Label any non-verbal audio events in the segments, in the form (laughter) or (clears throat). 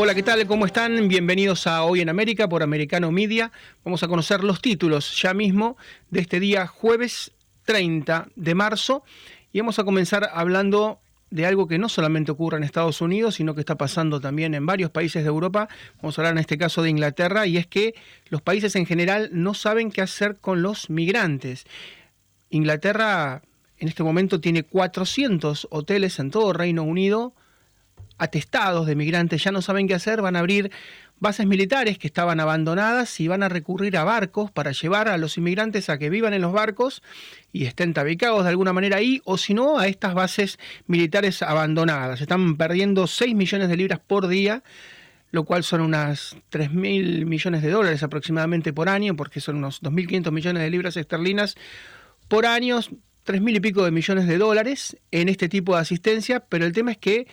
Hola, ¿qué tal? ¿Cómo están? Bienvenidos a Hoy en América por Americano Media. Vamos a conocer los títulos ya mismo de este día jueves 30 de marzo y vamos a comenzar hablando de algo que no solamente ocurre en Estados Unidos, sino que está pasando también en varios países de Europa. Vamos a hablar en este caso de Inglaterra y es que los países en general no saben qué hacer con los migrantes. Inglaterra en este momento tiene 400 hoteles en todo Reino Unido atestados de migrantes ya no saben qué hacer, van a abrir bases militares que estaban abandonadas y van a recurrir a barcos para llevar a los inmigrantes a que vivan en los barcos y estén tabicados de alguna manera ahí, o si no, a estas bases militares abandonadas. Están perdiendo 6 millones de libras por día, lo cual son unas 3 mil millones de dólares aproximadamente por año, porque son unos 2.500 millones de libras esterlinas por año, 3 mil y pico de millones de dólares en este tipo de asistencia, pero el tema es que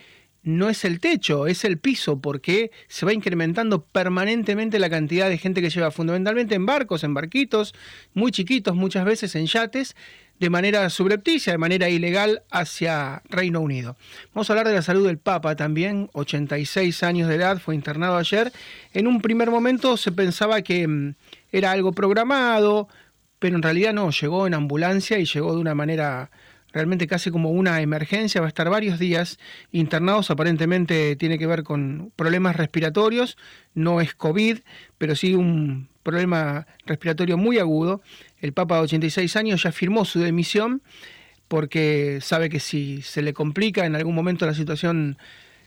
no es el techo, es el piso, porque se va incrementando permanentemente la cantidad de gente que lleva fundamentalmente en barcos, en barquitos, muy chiquitos, muchas veces en yates, de manera subrepticia, de manera ilegal hacia Reino Unido. Vamos a hablar de la salud del Papa también, 86 años de edad, fue internado ayer. En un primer momento se pensaba que mm, era algo programado, pero en realidad no, llegó en ambulancia y llegó de una manera realmente casi como una emergencia, va a estar varios días internados, aparentemente tiene que ver con problemas respiratorios, no es COVID, pero sí un problema respiratorio muy agudo. El Papa de 86 años ya firmó su demisión porque sabe que si se le complica en algún momento la situación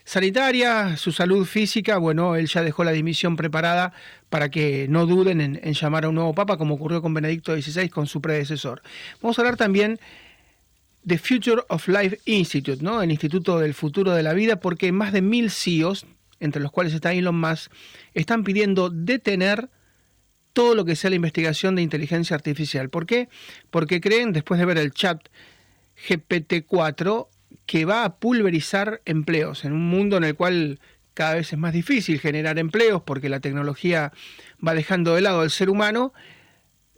sanitaria, su salud física, bueno, él ya dejó la dimisión preparada para que no duden en, en llamar a un nuevo papa, como ocurrió con Benedicto XVI, con su predecesor. Vamos a hablar también The Future of Life Institute, ¿no? el Instituto del Futuro de la Vida, porque más de mil CEOs, entre los cuales está Elon Musk, están pidiendo detener todo lo que sea la investigación de inteligencia artificial. ¿Por qué? Porque creen, después de ver el chat GPT-4, que va a pulverizar empleos en un mundo en el cual cada vez es más difícil generar empleos porque la tecnología va dejando de lado al ser humano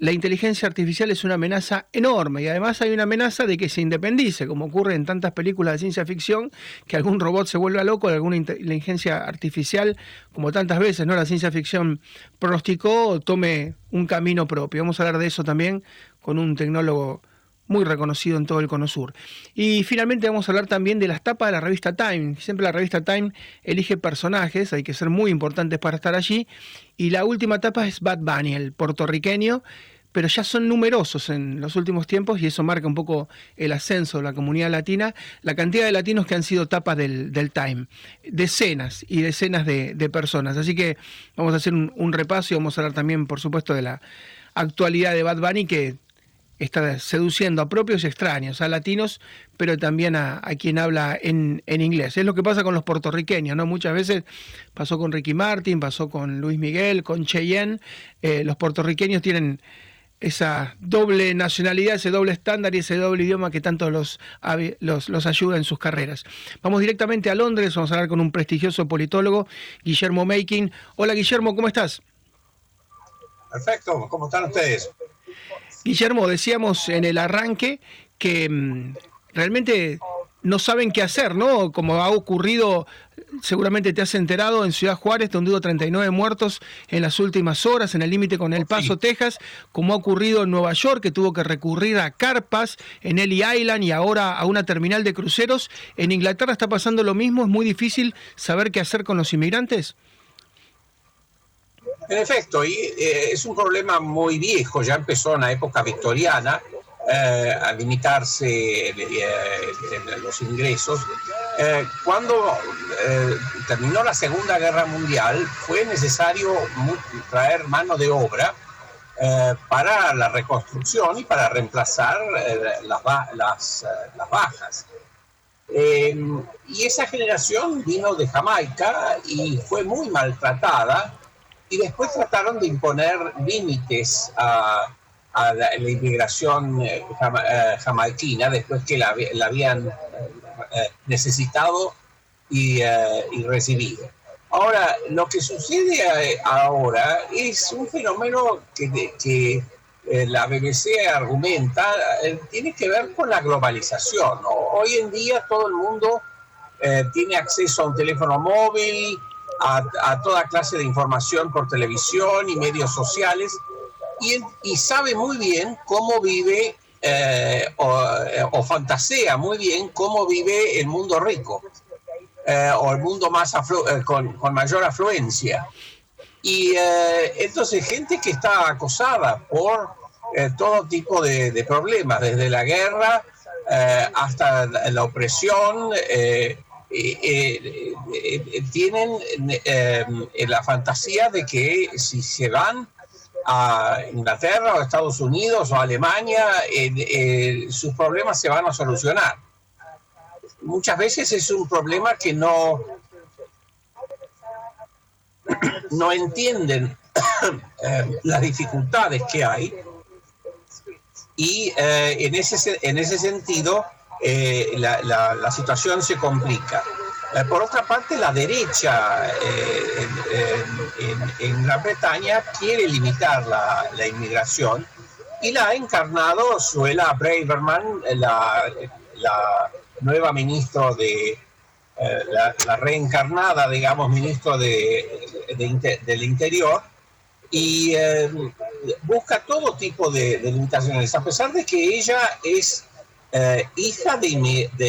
la inteligencia artificial es una amenaza enorme y además hay una amenaza de que se independice, como ocurre en tantas películas de ciencia ficción, que algún robot se vuelva loco, alguna inteligencia artificial, como tantas veces, ¿no? La ciencia ficción pronosticó, tome un camino propio. Vamos a hablar de eso también con un tecnólogo muy reconocido en todo el Cono Sur. Y finalmente vamos a hablar también de las tapas de la revista Time. Siempre la revista Time elige personajes, hay que ser muy importantes para estar allí. Y la última etapa es Bad Bunny, el puertorriqueño, pero ya son numerosos en los últimos tiempos y eso marca un poco el ascenso de la comunidad latina, la cantidad de latinos que han sido tapas del, Time, decenas y decenas de, personas. Así que vamos a hacer un, repaso y vamos a hablar también, por supuesto, de la actualidad de Bad Bunny que está seduciendo a propios y extraños, a latinos, pero también a, quien habla en, inglés. Es lo que pasa con los puertorriqueños, ¿no? Muchas veces pasó con Ricky Martin, pasó con Luis Miguel, con Cheyenne. Eh, los puertorriqueños tienen esa doble nacionalidad, ese doble estándar y ese doble idioma que tanto los, los, ayuda en sus carreras. Vamos directamente a Londres, vamos a hablar con un prestigioso politólogo, Guillermo Making. Hola Guillermo, ¿cómo estás? Perfecto, ¿cómo están ustedes? Guillermo, decíamos en el arranque que mm, realmente no saben qué hacer, ¿no? Como ha ocurrido, seguramente te has enterado, en Ciudad Juárez, donde hubo 39 muertos en las últimas horas, en el límite con El Paso, Texas, como ha ocurrido en Nueva York, que tuvo que recurrir a carpas en Ellie Island y ahora a una terminal de cruceros. ¿En Inglaterra está pasando lo mismo? ¿Es muy difícil saber qué hacer con los inmigrantes? En efecto, y, eh, es un problema muy viejo, ya empezó en la época victoriana, eh, a limitarse eh, los ingresos. Eh, cuando terminó la Segunda Guerra Mundial fue necesario traer mano de obra para la reconstrucción y para reemplazar las, las, las, bajas. y esa generación vino de Jamaica y fue muy maltratada y después trataron de imponer límites a, a la, inmigración eh, eh, jamaiquina después que la, habían eh, necesitado y, recibido. Ahora, lo que sucede ahora es un fenómeno que, que la BBC argumenta, tiene que ver con la globalización. Hoy en día todo el mundo tiene acceso a un teléfono móvil, a, a toda clase de información por televisión y medios sociales y, sabe muy bien cómo vive eh, eh, o, fantasea muy bien cómo vive el mundo rico eh, o el mundo más con, mayor afluencia. Y entonces gente que está acosada por todo tipo de, problemas, desde la guerra hasta la opresión, tienen la fantasía de que si se van a Inglaterra o Estados Unidos o Alemania, sus problemas se van a solucionar. Muchas veces es un problema que no, no entienden (coughs) eh, las dificultades que hay y eh, en, ese, en ese sentido eh, la, la situación se complica. Eh, por otra parte, la derecha eh, en, Gran Bretaña quiere limitar la, inmigración y la ha encarnado Suela Braverman, la, nueva ministra de, eh, la, reencarnada, digamos, ministro de, del Interior, y busca todo tipo de, de limitaciones, a pesar de que ella es eh, hija de,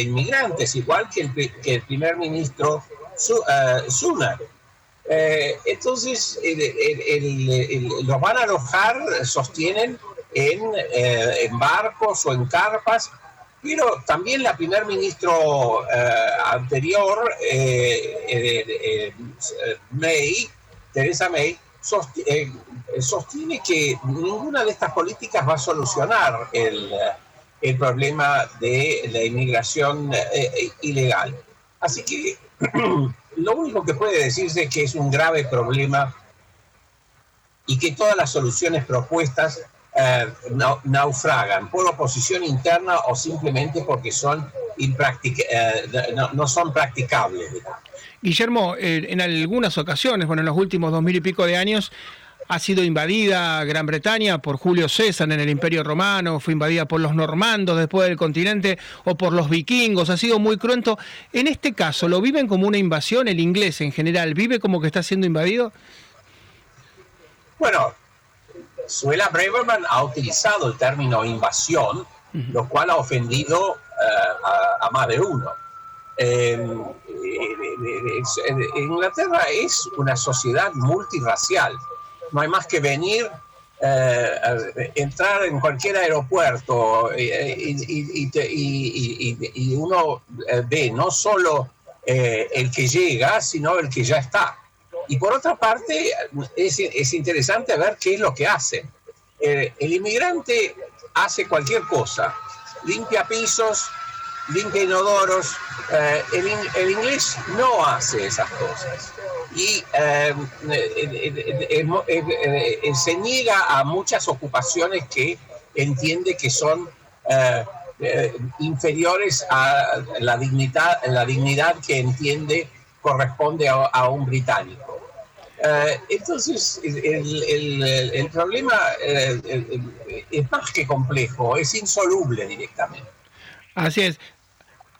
inmigrantes, igual que el, primer ministro Sunak. Eh, eh, entonces, los van a alojar, sostienen, en, barcos o en carpas, pero también la primer ministro anterior, May, Teresa May, sostiene que ninguna de estas políticas va a solucionar el, el problema de la inmigración eh, eh, ilegal. Así que (clears throat) lo único que puede decirse es que es un grave problema y que todas las soluciones propuestas eh, naufragan por oposición interna o simplemente porque son no, son practicables. Guillermo, en algunas ocasiones, bueno, en los últimos dos mil y pico de años, ha sido invadida Gran Bretaña por Julio César en el Imperio Romano, fue invadida por los normandos después del continente o por los vikingos, ha sido muy cruento. En este caso, ¿lo viven como una invasión? ¿El inglés en general vive como que está siendo invadido? Bueno, Suela Braverman ha utilizado el término invasión, lo cual ha ofendido eh, a, más de uno. Eh, eh, Inglaterra es una sociedad multirracial no hay más que venir, eh, entrar en cualquier aeropuerto y, uno eh, ve no solo eh, el que llega, sino el que ya está. Y por otra parte, es, interesante ver qué es lo que hace. el inmigrante hace cualquier cosa, limpia pisos, limpia inodoros. el, el inglés no hace esas cosas y eh, eh, eh, se niega a muchas ocupaciones que entiende que son inferiores a la dignidad, la dignidad que entiende corresponde a, un británico. entonces, el problema es más que complejo, es insoluble directamente. Así es.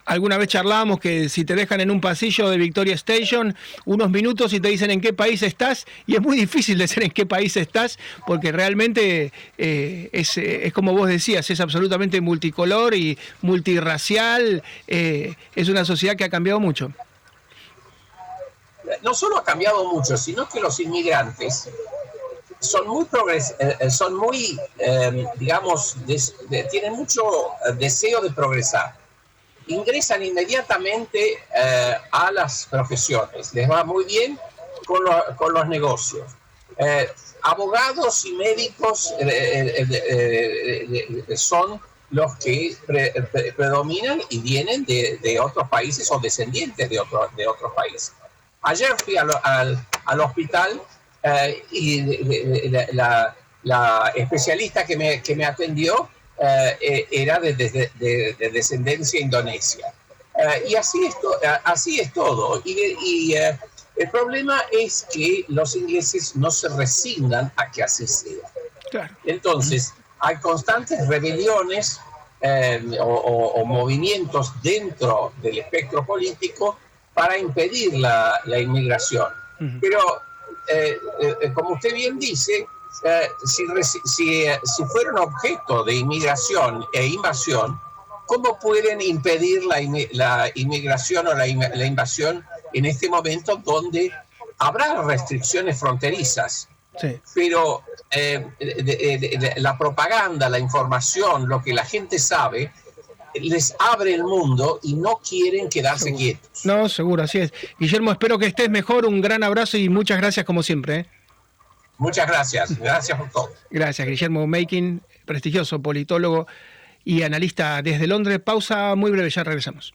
Alguna vez charlábamos que si te dejan en un pasillo de Victoria Station unos minutos y te dicen en qué país estás, y es muy difícil decir en qué país estás, porque realmente eh, es, es, como vos decías, es absolutamente multicolor y multirracial, eh, es una sociedad que ha cambiado mucho. No solo ha cambiado mucho, sino que los inmigrantes son muy, eh, son muy digamos, tienen mucho deseo de progresar ingresan inmediatamente eh, a las profesiones, les va muy bien con, los negocios. abogados y médicos son los que predominan y vienen de, otros países o descendientes de, de otros países. Ayer fui al, al, hospital eh, y la, la, especialista que me, que me atendió eh, eh, era de, de, descendencia indonesia. y así es, así es todo. Y, y el problema es que los ingleses no se resignan a que así sea. Entonces, hay constantes rebeliones eh, o, movimientos dentro del espectro político para impedir la, inmigración. Pero, eh, eh, como usted bien dice, si, si, si, fueran objeto de inmigración e invasión, ¿cómo pueden impedir la, la inmigración o la, la invasión en este momento donde habrá restricciones fronterizas? Pero eh, la propaganda, la información, lo que la gente sabe, les abre el mundo y no quieren quedarse quietos. No, seguro, así es. Guillermo, espero que estés mejor. Un gran abrazo y muchas gracias como siempre. ¿eh? Muchas gracias. Gracias por todo. Gracias, Guillermo Making, prestigioso politólogo y analista desde Londres. Pausa muy breve, ya regresamos.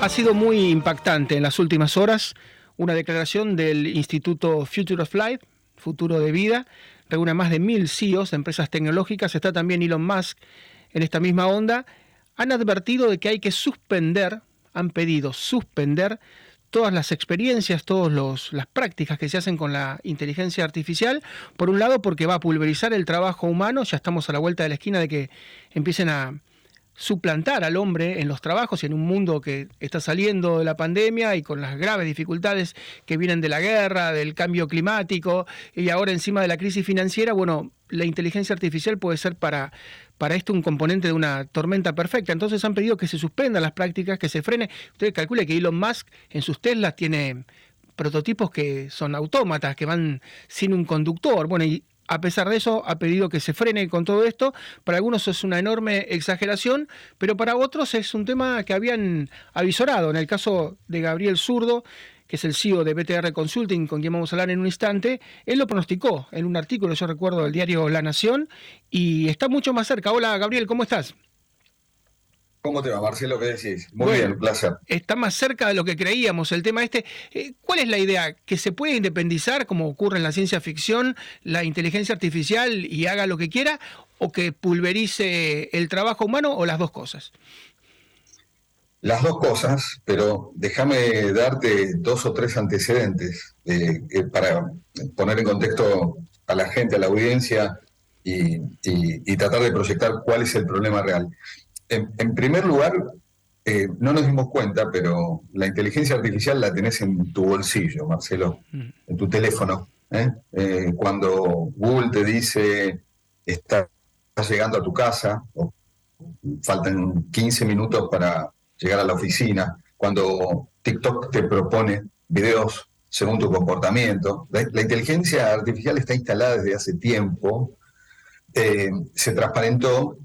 Ha sido muy impactante en las últimas horas una declaración del Instituto Future of Life, Futuro de Vida, reúne más de mil CEOs de empresas tecnológicas, está también Elon Musk en esta misma onda, han advertido de que hay que suspender, han pedido suspender todas las experiencias, todas las prácticas que se hacen con la inteligencia artificial, por un lado porque va a pulverizar el trabajo humano, ya estamos a la vuelta de la esquina de que empiecen a suplantar al hombre en los trabajos y en un mundo que está saliendo de la pandemia y con las graves dificultades que vienen de la guerra, del cambio climático y ahora encima de la crisis financiera, bueno, la inteligencia artificial puede ser para, para esto un componente de una tormenta perfecta. Entonces han pedido que se suspendan las prácticas, que se frene. Usted calcule que Elon Musk en sus Teslas tiene prototipos que son autómatas, que van sin un conductor. Bueno, y a pesar de eso, ha pedido que se frene con todo esto. Para algunos es una enorme exageración, pero para otros es un tema que habían avisorado. En el caso de Gabriel Zurdo, que es el CEO de BTR Consulting, con quien vamos a hablar en un instante, él lo pronosticó en un artículo, yo recuerdo, del diario La Nación, y está mucho más cerca. Hola, Gabriel, ¿cómo estás? ¿Cómo te va, Marcelo? ¿Qué decís? Muy bien, bien, placer. Está más cerca de lo que creíamos el tema este. Eh, ¿Cuál es la idea? ¿Que se puede independizar, como ocurre en la ciencia ficción, la inteligencia artificial y haga lo que quiera? ¿O que pulverice el trabajo humano o las dos cosas? Las dos cosas, pero déjame darte dos o tres antecedentes eh, para poner en contexto a la gente, a la audiencia y tratar de proyectar cuál es el problema real. En, primer lugar, eh, no nos dimos cuenta, pero la inteligencia artificial la tenés en tu bolsillo, Marcelo, mm. en tu teléfono. ¿eh? Eh, cuando Google te dice, estás llegando a tu casa, o faltan 15 minutos para llegar a la oficina, cuando TikTok te propone videos según tu comportamiento. La, inteligencia artificial está instalada desde hace tiempo, se transparentó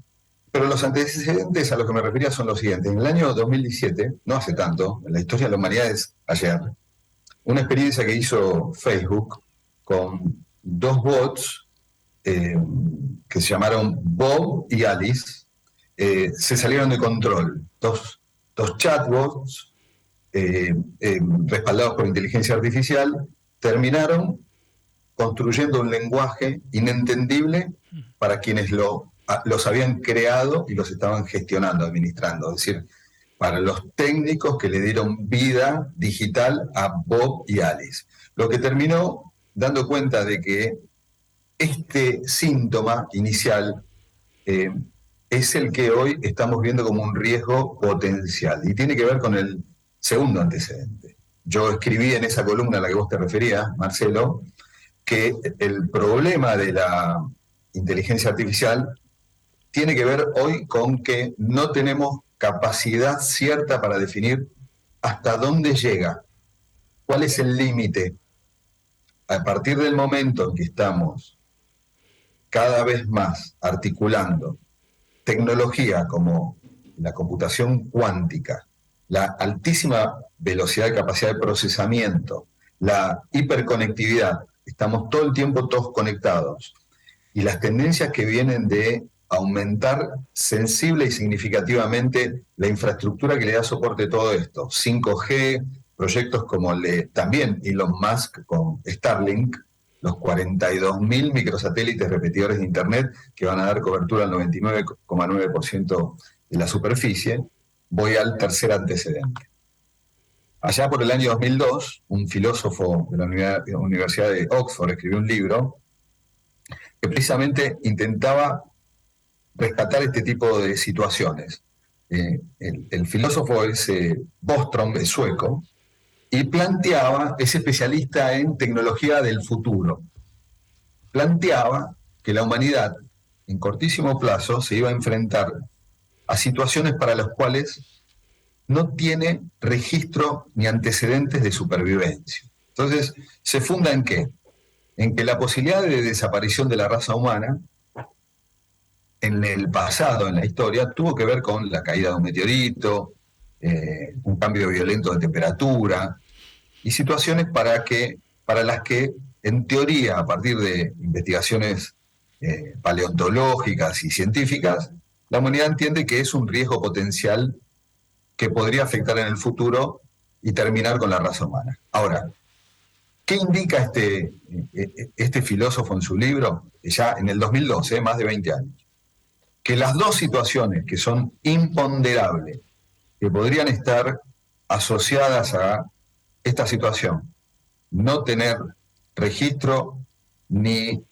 pero los antecedentes a los que me refería son los siguientes. En el año 2017, no hace tanto, en la historia de la humanidad es ayer, una experiencia que hizo Facebook con dos bots eh, que se llamaron Bob y Alice, eh, se salieron de control. Dos, chatbots eh, respaldados por inteligencia artificial terminaron construyendo un lenguaje inentendible para quienes lo los habían creado y los estaban gestionando, administrando. Es decir, para los técnicos que le dieron vida digital a Bob y Alice. Lo que terminó dando cuenta de que este síntoma inicial eh, es el que hoy estamos viendo como un riesgo potencial y tiene que ver con el segundo antecedente. Yo escribí en esa columna a la que vos te referías, Marcelo, que el problema de la inteligencia artificial tiene que ver hoy con que no tenemos capacidad cierta para definir hasta dónde llega, cuál es el límite. A partir del momento en que estamos cada vez más articulando tecnología como la computación cuántica, la altísima velocidad de capacidad de procesamiento, la hiperconectividad, estamos todo el tiempo todos conectados, y las tendencias que vienen de aumentar sensible y significativamente la infraestructura que le da soporte a todo esto. 5G, proyectos como el de también Elon Musk con Starlink, los 42.000 microsatélites repetidores de Internet que van a dar cobertura al 99,9% de la superficie, voy al tercer antecedente. Allá por el año 2002, un filósofo de la Universidad de Oxford escribió un libro que precisamente intentaba rescatar este tipo de situaciones. Eh, el, filósofo es eh, Bostrom, es sueco, y planteaba, es especialista en tecnología del futuro, planteaba que la humanidad en cortísimo plazo se iba a enfrentar a situaciones para las cuales no tiene registro ni antecedentes de supervivencia. Entonces, ¿se funda en qué? En que la posibilidad de desaparición de la raza humana en el pasado, en la historia, tuvo que ver con la caída de un meteorito, eh, un cambio violento de temperatura y situaciones para, que, para las que, en teoría, a partir de investigaciones eh, paleontológicas y científicas, la humanidad entiende que es un riesgo potencial que podría afectar en el futuro y terminar con la raza humana. Ahora, ¿qué indica este, eh, este filósofo en su libro? Ya en el 2012, más de 20 años que las dos situaciones que son imponderables, que podrían estar asociadas a esta situación, no tener registro ni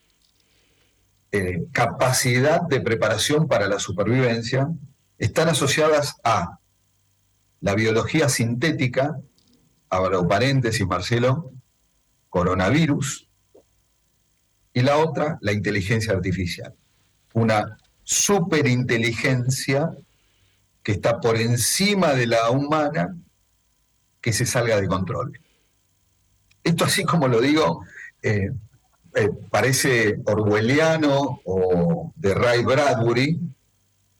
eh, capacidad de preparación para la supervivencia, están asociadas a la biología sintética, abro paréntesis Marcelo, coronavirus, y la otra, la inteligencia artificial. Una superinteligencia que está por encima de la humana que se salga de control. Esto así como lo digo, eh, eh, parece orwelliano o de Ray Bradbury,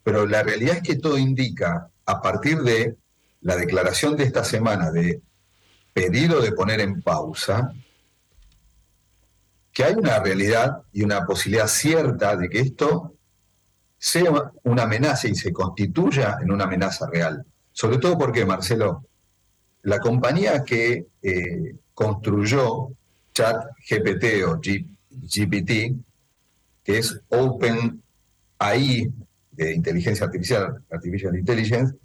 pero la realidad es que todo indica, a partir de la declaración de esta semana de pedido de poner en pausa, que hay una realidad y una posibilidad cierta de que esto sea una amenaza y se constituya en una amenaza real. Sobre todo porque, Marcelo, la compañía que eh, construyó ChatGPT o GPT, que es Open AI de inteligencia artificial, Artificial Intelligence,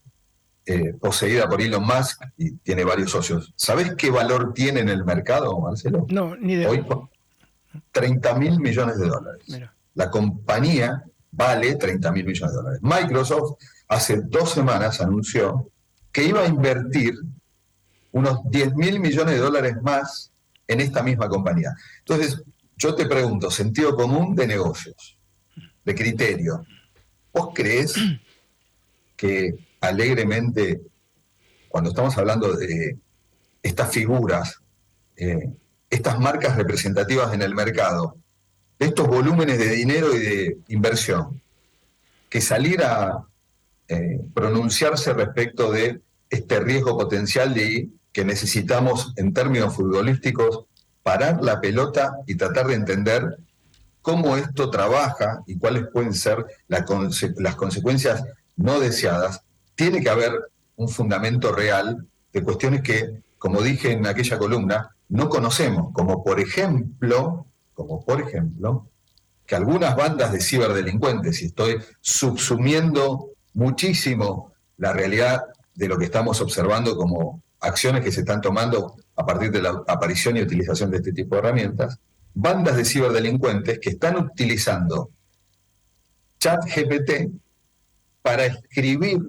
eh, poseída por Elon Musk y tiene varios socios. ¿Sabes qué valor tiene en el mercado, Marcelo? No, ni de Hoy 30 mil millones de dólares. La compañía vale 30 mil millones de dólares. Microsoft hace dos semanas anunció que iba a invertir unos 10 mil millones de dólares más en esta misma compañía. Entonces, yo te pregunto, sentido común de negocios, de criterio, ¿vos crees que alegremente, cuando estamos hablando de estas figuras, eh, estas marcas representativas en el mercado, de estos volúmenes de dinero y de inversión, que salir a eh, pronunciarse respecto de este riesgo potencial de que necesitamos en términos futbolísticos parar la pelota y tratar de entender cómo esto trabaja y cuáles pueden ser las consecuencias no deseadas, tiene que haber un fundamento real de cuestiones que, como dije en aquella columna, no conocemos, como por ejemplo como por ejemplo que algunas bandas de ciberdelincuentes, y estoy subsumiendo muchísimo la realidad de lo que estamos observando como acciones que se están tomando a partir de la aparición y utilización de este tipo de herramientas, bandas de ciberdelincuentes que están utilizando chat GPT para escribir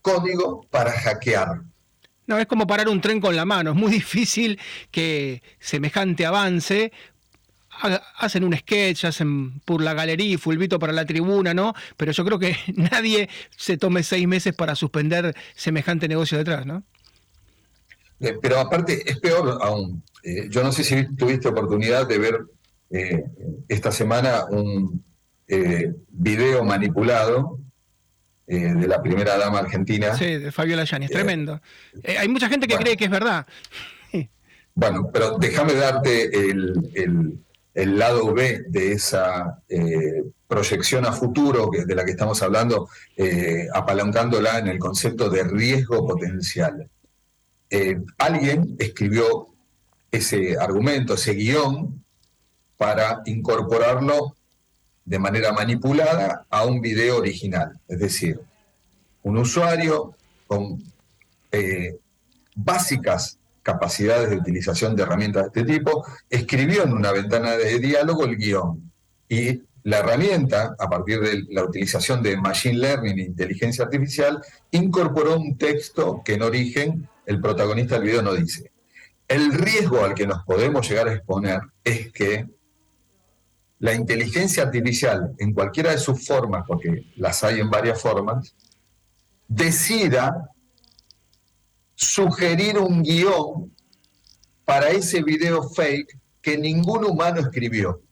código para hackear. No, es como parar un tren con la mano. Es muy difícil que semejante avance. Hacen un sketch, hacen por la galería, fulvito para la tribuna, ¿no? Pero yo creo que (laughs) nadie se tome seis meses para suspender semejante negocio detrás, ¿no? Eh, pero aparte, es peor aún. Eh, yo no sé si tuviste oportunidad de ver eh, esta semana un video manipulado de la primera dama argentina. Sí, de Fabiola Yáñez, es tremendo. Hay mucha gente que cree que es verdad. bueno, pero déjame darte el, lado B de esa eh, proyección a futuro que, de la que estamos hablando, apalancándola en el concepto de riesgo potencial. alguien escribió ese argumento, ese guion, para incorporarlo de manera manipulada a un video original. Es decir, un usuario con eh, básicas capacidades de utilización de herramientas de este tipo, escribió en una ventana de diálogo el guion. Y la herramienta, a partir de la utilización de Machine Learning e inteligencia artificial, incorporó un texto que en origen el protagonista del video no dice. El riesgo al que nos podemos llegar a exponer es que la inteligencia artificial, en cualquiera de sus formas, porque las hay en varias formas, decida sugerir un guion para ese video fake que ningún humano escribió,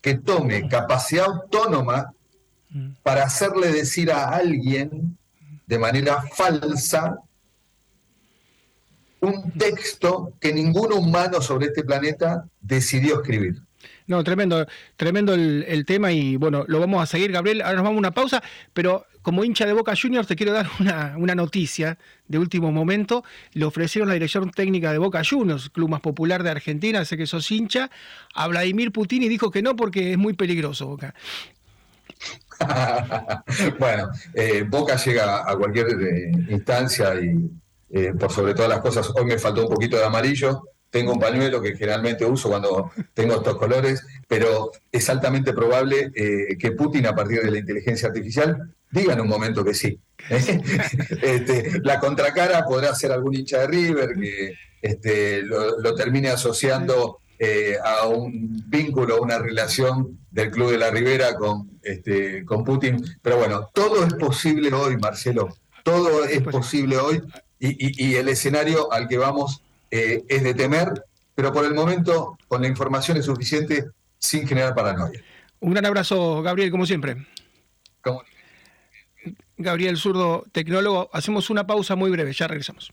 que tome capacidad autónoma para hacerle decir a alguien de manera falsa un texto que ningún humano sobre este planeta decidió escribir. No, tremendo, tremendo el, tema y bueno, lo vamos a seguir, Gabriel. Ahora nos vamos a una pausa, pero como hincha de Boca Juniors te quiero dar (laughs) una, noticia de último momento. Le ofrecieron la dirección técnica de Boca Juniors, club más popular de Argentina, sé que sos hincha, a Vladimir Putin y dijo que no porque es muy peligroso Boca. (laughs) bueno, eh, Boca llega a cualquier eh, instancia y eh, por sobre todas las cosas, hoy me faltó un poquito de amarillo, tengo un pañuelo que generalmente uso cuando tengo estos colores, pero es altamente probable eh, que Putin, a partir de la inteligencia artificial, diga en un momento que sí. (laughs) Este, la contracara podrá ser algún hincha de River que este, lo, termine asociando eh, a un vínculo, a una relación del Club de la Ribera con, este, con Putin. Pero bueno, todo es posible hoy, Marcelo. Todo es posible hoy y el escenario al que vamos eh, es de temer, pero por el momento con la información es suficiente sin generar paranoia. Un gran abrazo, Gabriel, como siempre. Gabriel Zurdo, tecnólogo. Hacemos una pausa muy breve, ya regresamos.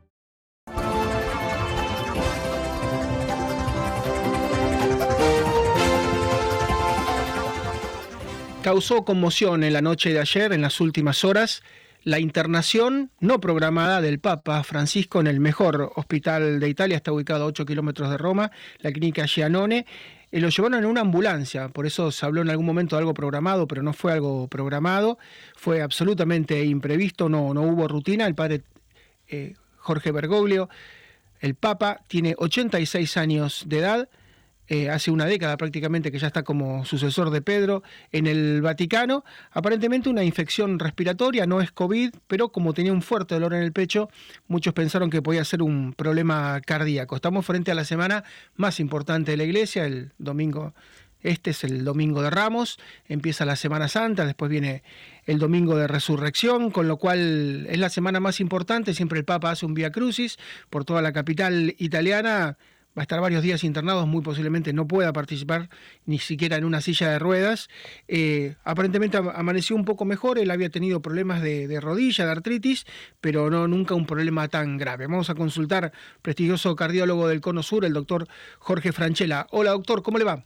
Causó conmoción en la noche de ayer, en las últimas horas, la internación no programada del Papa Francisco en el mejor hospital de Italia, está ubicado a 8 kilómetros de Roma, la clínica Gianone. Eh, lo llevaron en una ambulancia, por eso se habló en algún momento de algo programado, pero no fue algo programado, fue absolutamente imprevisto, no, no hubo rutina. El padre eh, Jorge Bergoglio, el Papa, tiene 86 años de edad eh, hace una década prácticamente que ya está como sucesor de Pedro en el Vaticano. Aparentemente una infección respiratoria, no es COVID, pero como tenía un fuerte dolor en el pecho, muchos pensaron que podía ser un problema cardíaco. Estamos frente a la semana más importante de la iglesia, el domingo. Este es el domingo de Ramos, empieza la Semana Santa, después viene el domingo de Resurrección, con lo cual es la semana más importante. Siempre el Papa hace un Via Crucis por toda la capital italiana va a estar varios días internados, muy posiblemente no pueda participar ni siquiera en una silla de ruedas. Eh, aparentemente amaneció un poco mejor, él había tenido problemas de, rodilla, de artritis, pero no nunca un problema tan grave. Vamos a consultar prestigioso cardiólogo del Cono Sur, el doctor Jorge Franchella. Hola doctor, ¿cómo le va?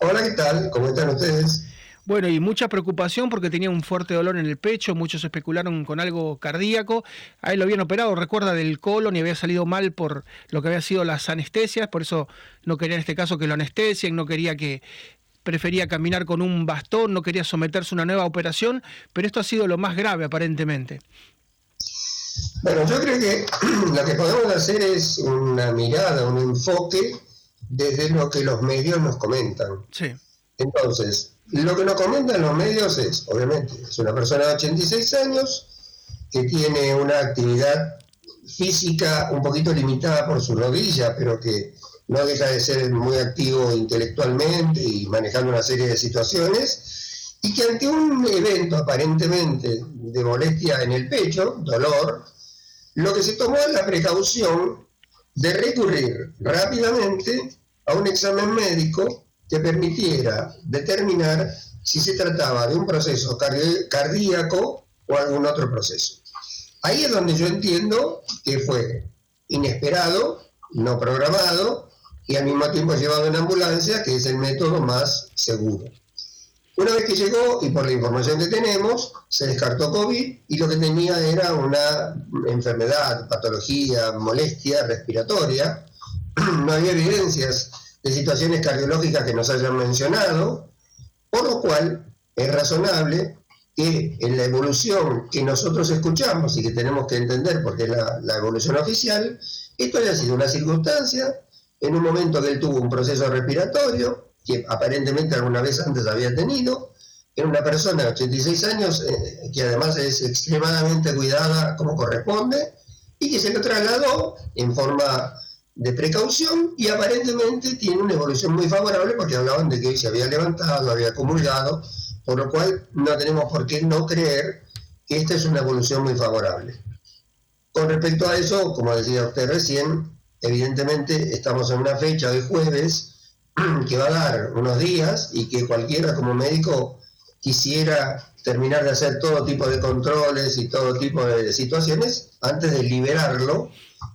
Hola, ¿qué tal? ¿Cómo están ustedes? Bueno, y mucha preocupación porque tenía un fuerte dolor en el pecho, muchos especularon con algo cardíaco, a él lo habían operado, recuerda, del colon y había salido mal por lo que había sido las anestesias, por eso no quería en este caso que lo anestesien, no quería que prefería caminar con un bastón, no quería someterse a una nueva operación, pero esto ha sido lo más grave aparentemente. Bueno, yo creo que (clears throat) lo que podemos hacer es una mirada, un enfoque desde lo que los medios nos comentan. Sí. Entonces, lo que nos comentan los medios es, obviamente, es una persona de 86 años que tiene una actividad física un poquito limitada por su rodilla, pero que no deja de ser muy activo intelectualmente y manejando una serie de situaciones, y que ante un evento aparentemente de molestia en el pecho, dolor, lo que se tomó es la precaución de recurrir rápidamente a un examen médico que permitiera determinar si se trataba de un proceso cardíaco o algún otro proceso. Ahí es donde yo entiendo que fue inesperado, no programado y al mismo tiempo llevado en ambulancia, que es el método más seguro. Una vez que llegó, y por la información que tenemos, se descartó COVID y lo que tenía era una enfermedad, patología, molestia respiratoria. (clears throat) No había evidencias de situaciones cardiológicas que nos hayan mencionado, por lo cual es razonable que en la evolución que nosotros escuchamos y que tenemos que entender porque es la, evolución oficial, esto haya sido una circunstancia, en un momento que él tuvo un proceso respiratorio, que aparentemente alguna vez antes había tenido, era una persona de 86 años eh, que además es extremadamente cuidada como corresponde y que se lo trasladó en forma de precaución y aparentemente tiene una evolución muy favorable porque hablaban de que se había levantado, había acumulado, por lo cual no tenemos por qué no creer que esta es una evolución muy favorable. Con respecto a eso, como decía usted recién, evidentemente estamos en una fecha de jueves (clears throat) que va a dar unos días y que cualquiera como médico quisiera terminar de hacer todo tipo de controles y todo tipo de situaciones antes de liberarlo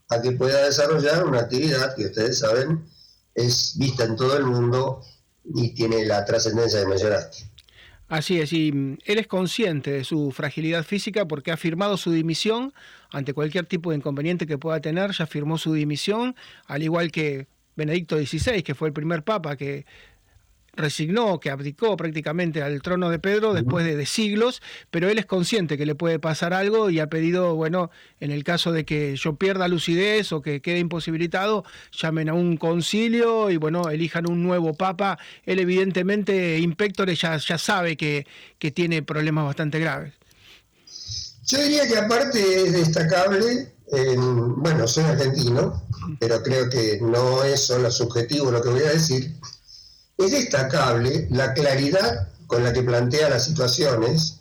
a que pueda desarrollar una actividad que ustedes saben es vista en todo el mundo y tiene la trascendencia de mencionaste. Así es, y mm, él es consciente de su fragilidad física porque ha firmado su dimisión ante cualquier tipo de inconveniente que pueda tener, ya firmó su dimisión, al igual que Benedicto XVI, que fue el primer papa que resignó, que abdicó prácticamente al trono de Pedro después de, siglos, pero él es consciente que le puede pasar algo y ha pedido, bueno, en el caso de que yo pierda lucidez o que quede imposibilitado, llamen a un concilio y bueno, elijan un nuevo papa. Él evidentemente, Impectore ya, ya sabe que, que tiene problemas bastante graves. Yo diría que aparte es destacable, bueno, soy argentino, pero creo que no es solo subjetivo lo que voy a decir, es destacable la claridad con la que plantea las situaciones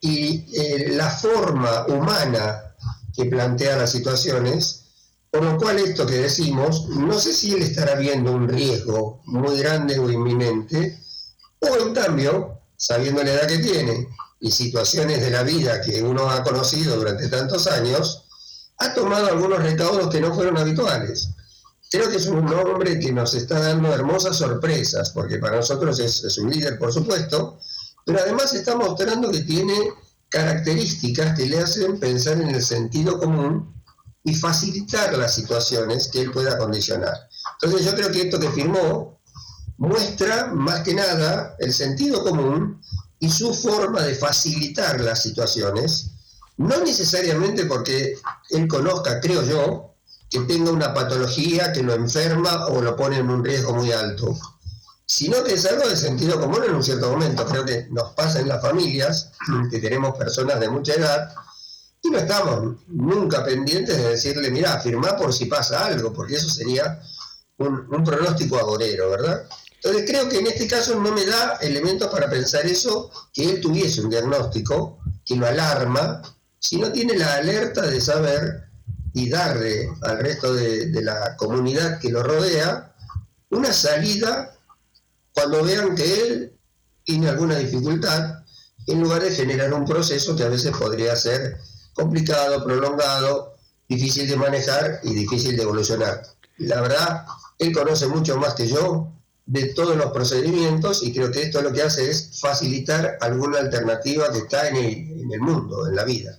y eh, la forma humana que plantea las situaciones, por lo cual esto que decimos, no sé si él estará viendo un riesgo muy grande o inminente, o en cambio, sabiendo la edad que tiene y situaciones de la vida que uno ha conocido durante tantos años, ha tomado algunos recaudos que no fueron habituales. Creo que es un hombre que nos está dando hermosas sorpresas, porque para nosotros es, un líder, por supuesto, pero además está mostrando que tiene características que le hacen pensar en el sentido común y facilitar las situaciones que él pueda condicionar. Entonces yo creo que esto que firmó muestra más que nada el sentido común y su forma de facilitar las situaciones, no necesariamente porque él conozca, creo yo, que tenga una patología que lo enferma o lo pone en un riesgo muy alto, sino que es algo de sentido común en un cierto momento. Creo que nos pasa en las familias, (clears throat) que tenemos personas de mucha edad, y no estamos nunca pendientes de decirle, mira, firma por si pasa algo, porque eso sería un, un pronóstico agorero, ¿verdad? Entonces creo que en este caso no me da elementos para pensar eso, que él tuviese un diagnóstico que lo alarma, si no tiene la alerta de saber y darle al resto de, la comunidad que lo rodea una salida cuando vean que él tiene alguna dificultad, en lugar de generar un proceso que a veces podría ser complicado, prolongado, difícil de manejar y difícil de evolucionar. La verdad, él conoce mucho más que yo de todos los procedimientos y creo que esto lo que hace es facilitar alguna alternativa que está en el, mundo, en la vida.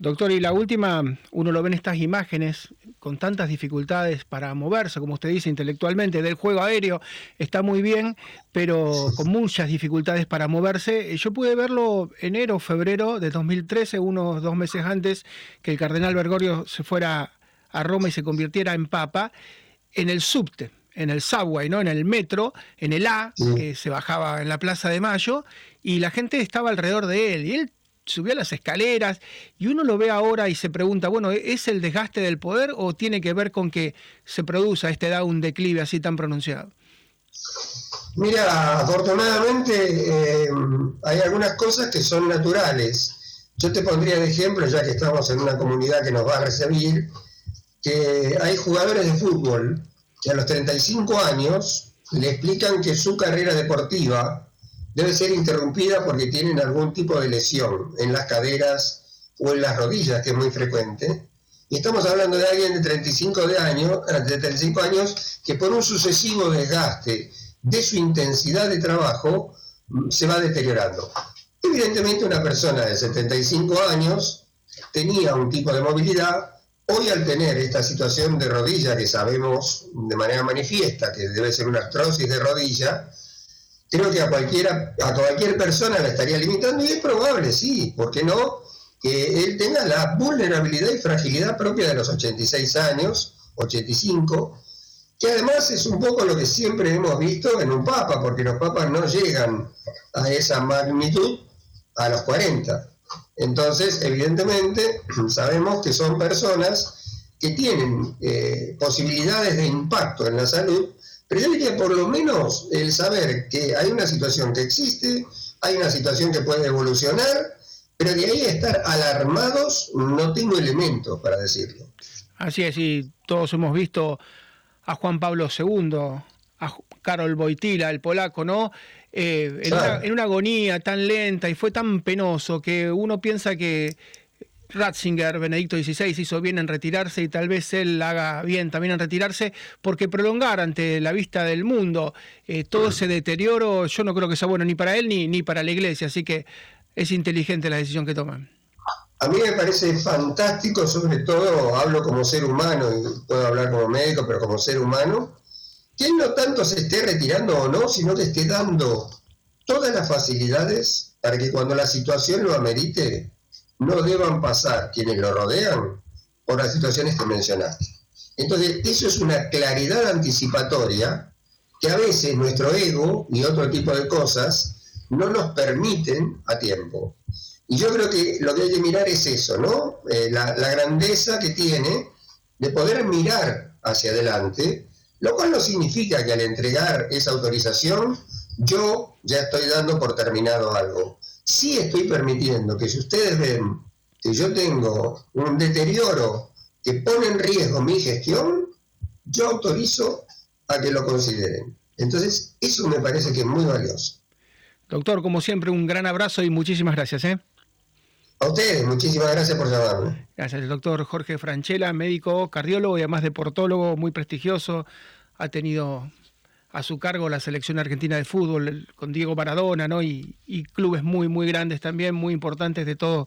Doctor, y la última, uno lo ve en estas imágenes, con tantas dificultades para moverse, como usted dice, intelectualmente, del juego aéreo, está muy bien, pero con muchas dificultades para moverse. Yo pude verlo enero, febrero de 2013, unos dos meses antes que el cardenal Bergoglio se fuera a Roma y se convirtiera en papa, en el subte en el subway, ¿no? En el metro, en el A, que se bajaba en la Plaza de Mayo, y la gente estaba alrededor de él. Y él subió las escaleras, y uno lo ve ahora y se pregunta, bueno, ¿es el desgaste del poder o tiene que ver con que se produce a esta edad un declive así tan pronunciado? Mira, afortunadamente eh, hay algunas cosas que son naturales. Yo te pondría de ejemplo, ya que estamos en una comunidad que nos va a recibir, que hay jugadores de fútbol que a los 35 años le explican que su carrera deportiva debe ser interrumpida porque tienen algún tipo de lesión en las caderas o en las rodillas, que es muy frecuente. Y estamos hablando de alguien de 35, de años, de 35 años que por un sucesivo desgaste de su intensidad de trabajo mm, se va deteriorando. Evidentemente una persona de 75 años tenía un tipo de movilidad, Hoy al tener esta situación de rodilla que sabemos de manera manifiesta que debe ser una artrosis de rodilla, creo que a cualquiera, a cualquier persona la estaría limitando y es probable, sí, ¿por qué no? Que él tenga la vulnerabilidad y fragilidad propia de los 86 años, 85, que además es un poco lo que siempre hemos visto en un papa, porque los papas no llegan a esa magnitud a los 40. Entonces, evidentemente, (clears throat) sabemos que son personas que tienen eh, posibilidades de impacto en la salud, pero yo diría por lo menos el saber que hay una situación que existe, hay una situación que puede evolucionar, pero de ahí a estar alarmados no tengo elementos para decirlo. Así es, y todos hemos visto a Juan Pablo II, a Karol Wojtyla, el polaco, ¿no? Eh, en, una, agonía tan lenta y fue tan penoso que uno piensa que Ratzinger, Benedicto XVI, hizo bien en retirarse y tal vez él haga bien también en retirarse, porque prolongar ante la vista del mundo eh, todo ese deterioro, yo no creo que sea bueno ni para él ni, ni para la iglesia, así que es inteligente la decisión que toman. A mí me parece fantástico, sobre todo hablo como ser humano, y puedo hablar como médico, pero como ser humano, que no tanto se esté retirando o no, sino que esté dando todas las facilidades para que cuando la situación lo amerite, no deban pasar quienes lo rodean por las situaciones que mencionaste. Entonces, eso es una claridad anticipatoria que a veces nuestro ego y otro tipo de cosas no nos permiten a tiempo. Y yo creo que lo que hay que mirar es eso, ¿no? Eh, la grandeza que tiene de poder mirar hacia adelante lo cual no significa que al entregar esa autorización yo ya estoy dando por terminado algo. Sí estoy permitiendo que si ustedes ven que yo tengo un deterioro que pone en riesgo mi gestión, yo autorizo a que lo consideren. Entonces, eso me parece que es muy valioso. Doctor, como siempre, un gran abrazo y muchísimas gracias. ¿eh? A ustedes, muchísimas gracias por llamarme. Gracias, el doctor Jorge Franchella, médico, cardiólogo y además deportólogo muy prestigioso. Ha tenido a su cargo la selección argentina de fútbol con Diego Maradona, ¿no? Y, clubes muy, muy grandes también, muy importantes de todo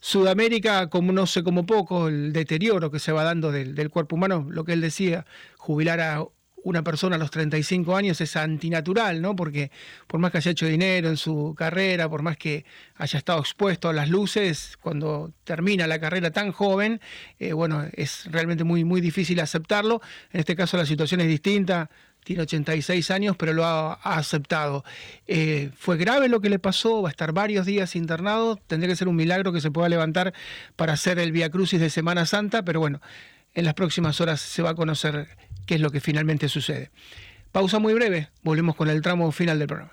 Sudamérica, como no sé, como poco, el deterioro que se va dando del, del cuerpo humano, lo que él decía, jubilar a una persona a los 35 años es antinatural, ¿no? Porque por más que haya hecho dinero en su carrera, por más que haya estado expuesto a las luces, cuando termina la carrera tan joven, eh, bueno, es realmente muy, muy difícil aceptarlo. En este caso la situación es distinta, tiene 86 años, pero lo ha, aceptado. Eh, fue grave lo que le pasó, va a estar varios días internado, tendría que ser un milagro que se pueda levantar para hacer el Via Crucis de Semana Santa, pero bueno, en las próximas horas se va a conocer qué es lo que finalmente sucede. Pausa muy breve, volvemos con el tramo final del programa.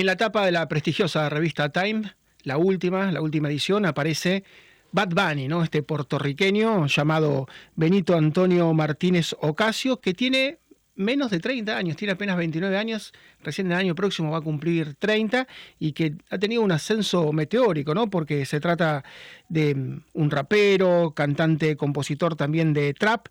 En la tapa de la prestigiosa revista Time, la última, la última edición, aparece Bad Bunny, ¿no? Este puertorriqueño llamado Benito Antonio Martínez Ocasio, que tiene menos de 30 años, tiene apenas 29 años, recién el año próximo va a cumplir 30 y que ha tenido un ascenso meteórico, ¿no? Porque se trata de un rapero, cantante, compositor también de trap.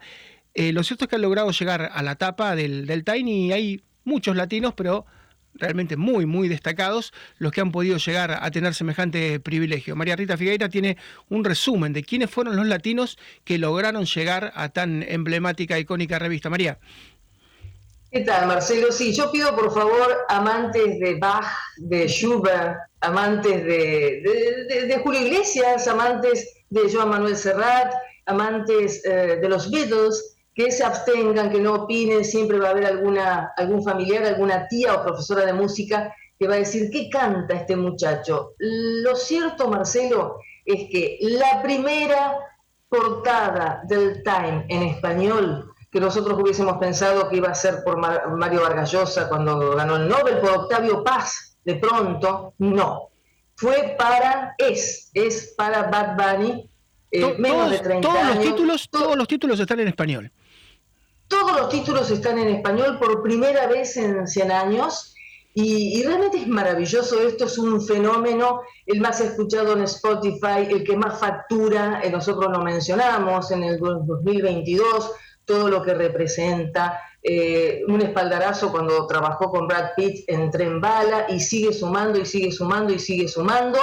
Eh, lo cierto es que ha logrado llegar a la tapa del, del Tiny y hay muchos latinos, pero realmente muy, muy destacados los que han podido llegar a tener semejante privilegio. María Rita Figueira tiene un resumen de quiénes fueron los latinos que lograron llegar a tan emblemática, icónica revista. María. ¿Qué tal, Marcelo? Sí, yo pido por favor, amantes de Bach, de Schubert, amantes de, Julio Iglesias, amantes de Joan Manuel Serrat, amantes eh, de los Beatles, que se abstengan, que no opinen, siempre va a haber alguna, algún familiar, alguna tía o profesora de música que va a decir, ¿qué canta este muchacho? Lo cierto, Marcelo, es que la primera portada del Time en español, que nosotros hubiésemos pensado que iba a ser por Mario Vargallosa cuando ganó el Nobel, por Octavio Paz, de pronto, no. Fue para, es, es para Bad Bunny, eh, menos de 30 todos Los títulos, todos los títulos están en español. Los títulos están en español por primera vez en 100 años y, realmente es maravilloso. Esto es un fenómeno, el más escuchado en Spotify, el que más factura, eh, nosotros lo mencionamos en el 2022, todo lo que representa. Eh, un espaldarazo cuando trabajó con Brad Pitt en Tren Bala y sigue sumando y sigue sumando y sigue sumando.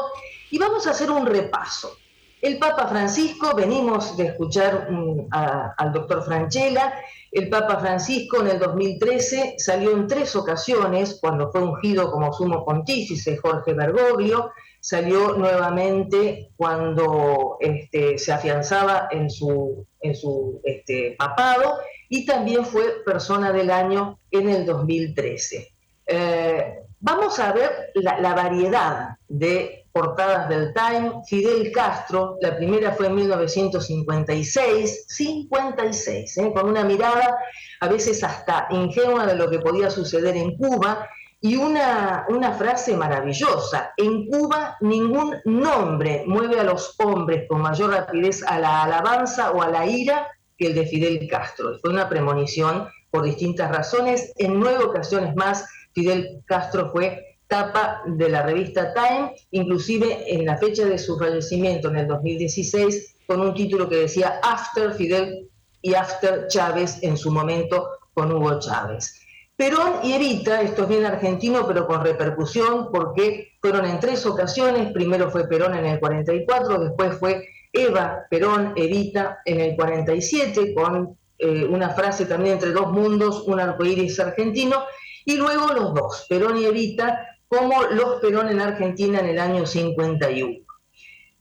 Y vamos a hacer un repaso. El Papa Francisco, venimos de escuchar mm, al doctor Franchella, el Papa Francisco en el 2013 salió en tres ocasiones, cuando fue ungido como sumo pontífice Jorge Bergoglio, salió nuevamente cuando este, se afianzaba en su, en su este, papado y también fue persona del año en el 2013. Eh, vamos a ver la variedad de portadas del Time, Fidel Castro, la primera fue en 1956, 56, ¿eh? con una mirada a veces hasta ingenua de lo que podía suceder en Cuba, y una, una frase maravillosa, en Cuba ningún nombre mueve a los hombres con mayor rapidez a la alabanza o a la ira que el de Fidel Castro. Fue una premonición por distintas razones, en nueve ocasiones más Fidel Castro fue tapa de la revista Time, inclusive en la fecha de su fallecimiento en el 2016, con un título que decía After Fidel y After Chávez en su momento con Hugo Chávez. Perón y Evita, esto es bien argentino, pero con repercusión, porque fueron en tres ocasiones, primero fue Perón en el 44, después fue Eva Perón Evita en el 47, con eh, una frase también entre dos mundos, un arcoíris argentino, y luego los dos, Perón y Evita, como Los Perón en Argentina en el año 51.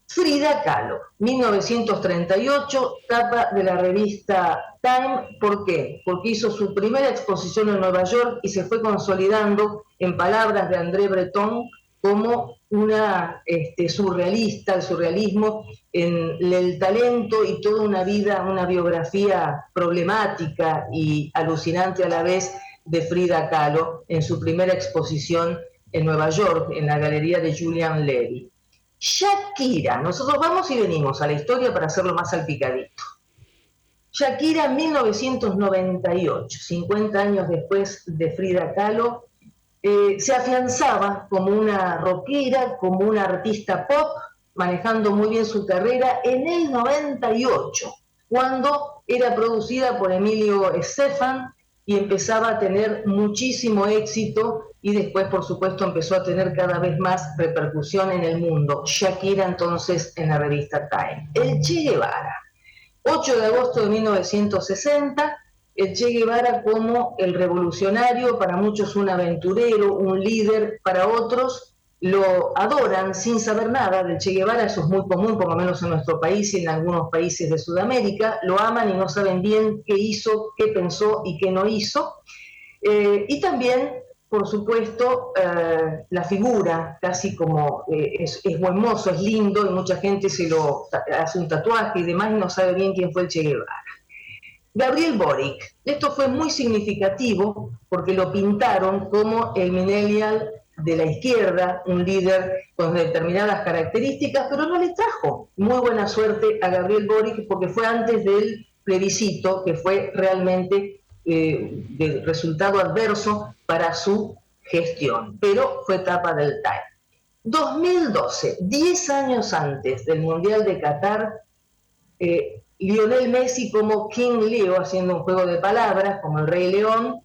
Frida Kahlo, 1938, tapa de la revista Time. ¿Por qué? Porque hizo su primera exposición en Nueva York y se fue consolidando, en palabras de André Breton, como una este, surrealista, el surrealismo, en el talento y toda una vida, una biografía problemática y alucinante a la vez de Frida Kahlo en su primera exposición en Nueva York, en la galería de Julian Levy. Shakira, nosotros vamos y venimos a la historia para hacerlo más salpicadito. Shakira, 1998, 50 años después de Frida Kahlo, eh, se afianzaba como una rockera, como una artista pop, manejando muy bien su carrera en el 98, cuando era producida por Emilio Estefan y empezaba a tener muchísimo éxito y después, por supuesto, empezó a tener cada vez más repercusión en el mundo. Shakira entonces en la revista Time. El Che Guevara, 8 de agosto de 1960, el Che Guevara como el revolucionario, para muchos un aventurero, un líder, para otros lo adoran sin saber nada del Che Guevara, eso es muy común, por lo menos en nuestro país y en algunos países de Sudamérica, lo aman y no saben bien qué hizo, qué pensó y qué no hizo. Eh, y también, por supuesto, eh, la figura, casi como eh, es, es buen mozo, es lindo y mucha gente se lo hace un tatuaje y demás y no sabe bien quién fue el Che Guevara. Gabriel Boric, esto fue muy significativo porque lo pintaron como el millennial de la izquierda, un líder con determinadas características, pero no le trajo muy buena suerte a Gabriel Boric porque fue antes del plebiscito, que fue realmente eh, de resultado adverso para su gestión, pero fue etapa del Time. 2012, 10 años antes del Mundial de Qatar, eh, Lionel Messi como King Leo, haciendo un juego de palabras, como el Rey León,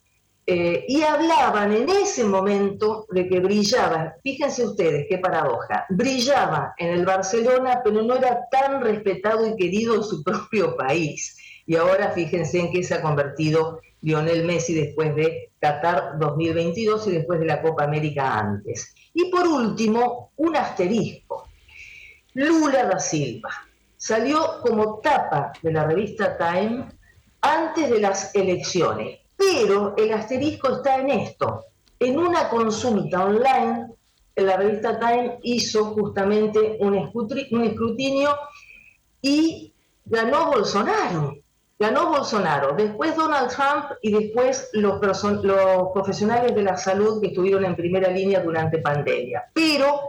eh, y hablaban en ese momento de que brillaba, fíjense ustedes qué paradoja, brillaba en el Barcelona, pero no era tan respetado y querido en su propio país. Y ahora fíjense en qué se ha convertido Lionel Messi después de Qatar 2022 y después de la Copa América antes. Y por último, un asterisco. Lula da Silva salió como tapa de la revista Time antes de las elecciones pero el asterisco está en esto. En una consulta online, la revista Time hizo justamente un escrutinio y ganó Bolsonaro. Ganó Bolsonaro, después Donald Trump y después los, profesionales de la salud que estuvieron en primera línea durante pandemia. Pero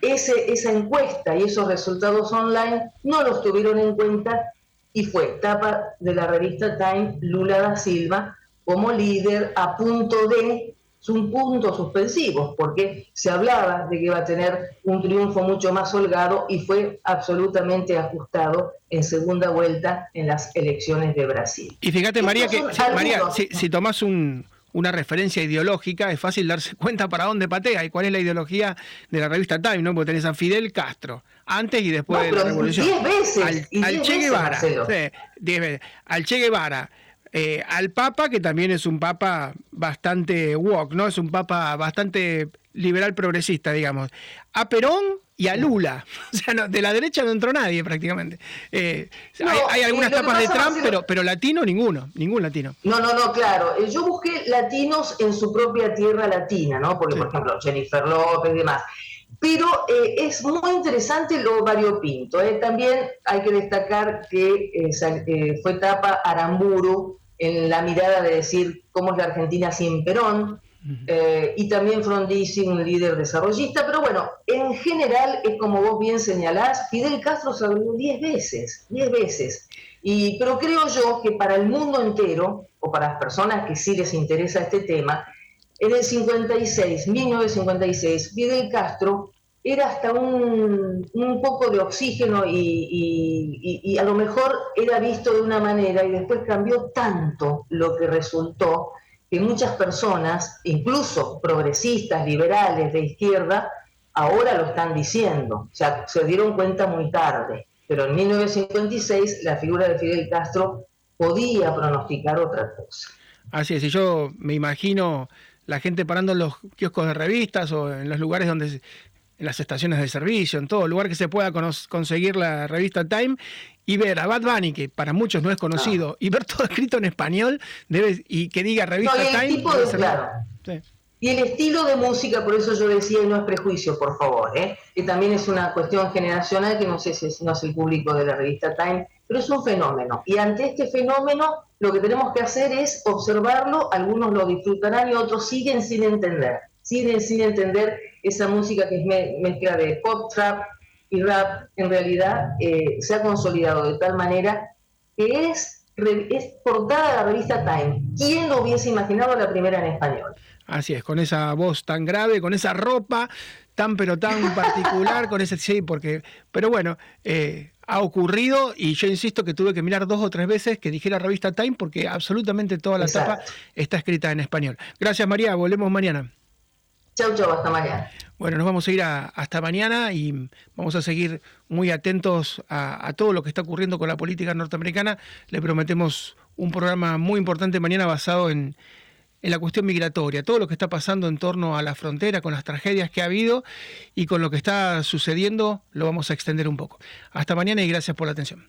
esa encuesta y esos resultados online no los tuvieron en cuenta y fue tapa de la revista Time Lula da Silva como líder a punto de un punto suspensivo, porque se hablaba de que iba a tener un triunfo mucho más holgado y fue absolutamente ajustado en segunda vuelta en las elecciones de Brasil. Y fíjate, María, que si, María, si, tomás una referencia ideológica, es fácil darse (laughs) cuenta para dónde patea y cuál es la ideología de la revista Time, ¿no? Porque tenés a Fidel Castro, antes y después de la revolución. Diez veces. Al, Che Guevara. Al Che Guevara eh, al Papa, que también es un Papa bastante woke, ¿no? Es un Papa bastante liberal progresista, digamos. A Perón y a Lula. (laughs) O sea, de la derecha no entró nadie prácticamente. Eh, hay, algunas tapas de Trump, pero, pero latino ninguno, ningún latino. No, no, no, claro. Eh, yo busqué latinos en su propia tierra latina, ¿no? Porque, por ejemplo, Jennifer López y demás. Pero es muy interesante lo variopinto. También hay que destacar que fue etapa Aramburu, en la mirada de decir cómo es la Argentina sin Perón, eh, y también Frondizi, un líder desarrollista, pero bueno, en general es como vos bien señalás, Fidel Castro se habló diez veces, diez veces, y, pero creo yo que para el mundo entero, o para las personas que sí les interesa este tema, en el 56, 1956, Fidel Castro era hasta un, poco de oxígeno y, a lo mejor era visto de una manera y después cambió tanto lo que resultó que muchas personas, incluso progresistas, liberales, de izquierda, ahora lo están diciendo. O sea, se dieron cuenta muy tarde. Pero en 1956 la figura de Fidel Castro podía pronosticar otra cosa. Así es, y yo me imagino la gente parando en los kioscos de revistas o en los lugares donde en las estaciones de servicio, en todo lugar que se pueda conseguir la revista Time y ver a Bad Bunny, que para muchos no es conocido, y ver todo escrito en español debe, y que diga revista Time. Y el estilo de música, por eso yo decía, no es prejuicio, por favor, ¿eh? que también es una cuestión generacional que no sé si no es el público de la revista Time, pero es un fenómeno. Y ante este fenómeno, lo que tenemos que hacer es observarlo, algunos lo disfrutarán y otros siguen sin entender, siguen sin entender esa música que es mezcla de pop, trap y rap, en realidad eh, se ha consolidado de tal manera que es, es portada de la revista Time. ¿Quién lo hubiese imaginado la primera en español? Así es, con esa voz tan grave, con esa ropa tan pero tan (laughs) particular, con ese sí, porque, pero bueno, eh, ha ocurrido y yo insisto que tuve que mirar dos o tres veces que dijera revista Time porque absolutamente toda la etapa está escrita en español. Gracias María, volvemos mañana. Chau, chau, hasta mañana. Bueno, nos vamos a ir hasta mañana y vamos a seguir muy atentos a, todo lo que está ocurriendo con la política norteamericana. Le prometemos un programa muy importante mañana basado en la cuestión migratoria, todo lo que está pasando en torno a la frontera, con las tragedias que ha habido y con lo que está sucediendo, lo vamos a extender un poco. Hasta mañana y gracias por la atención.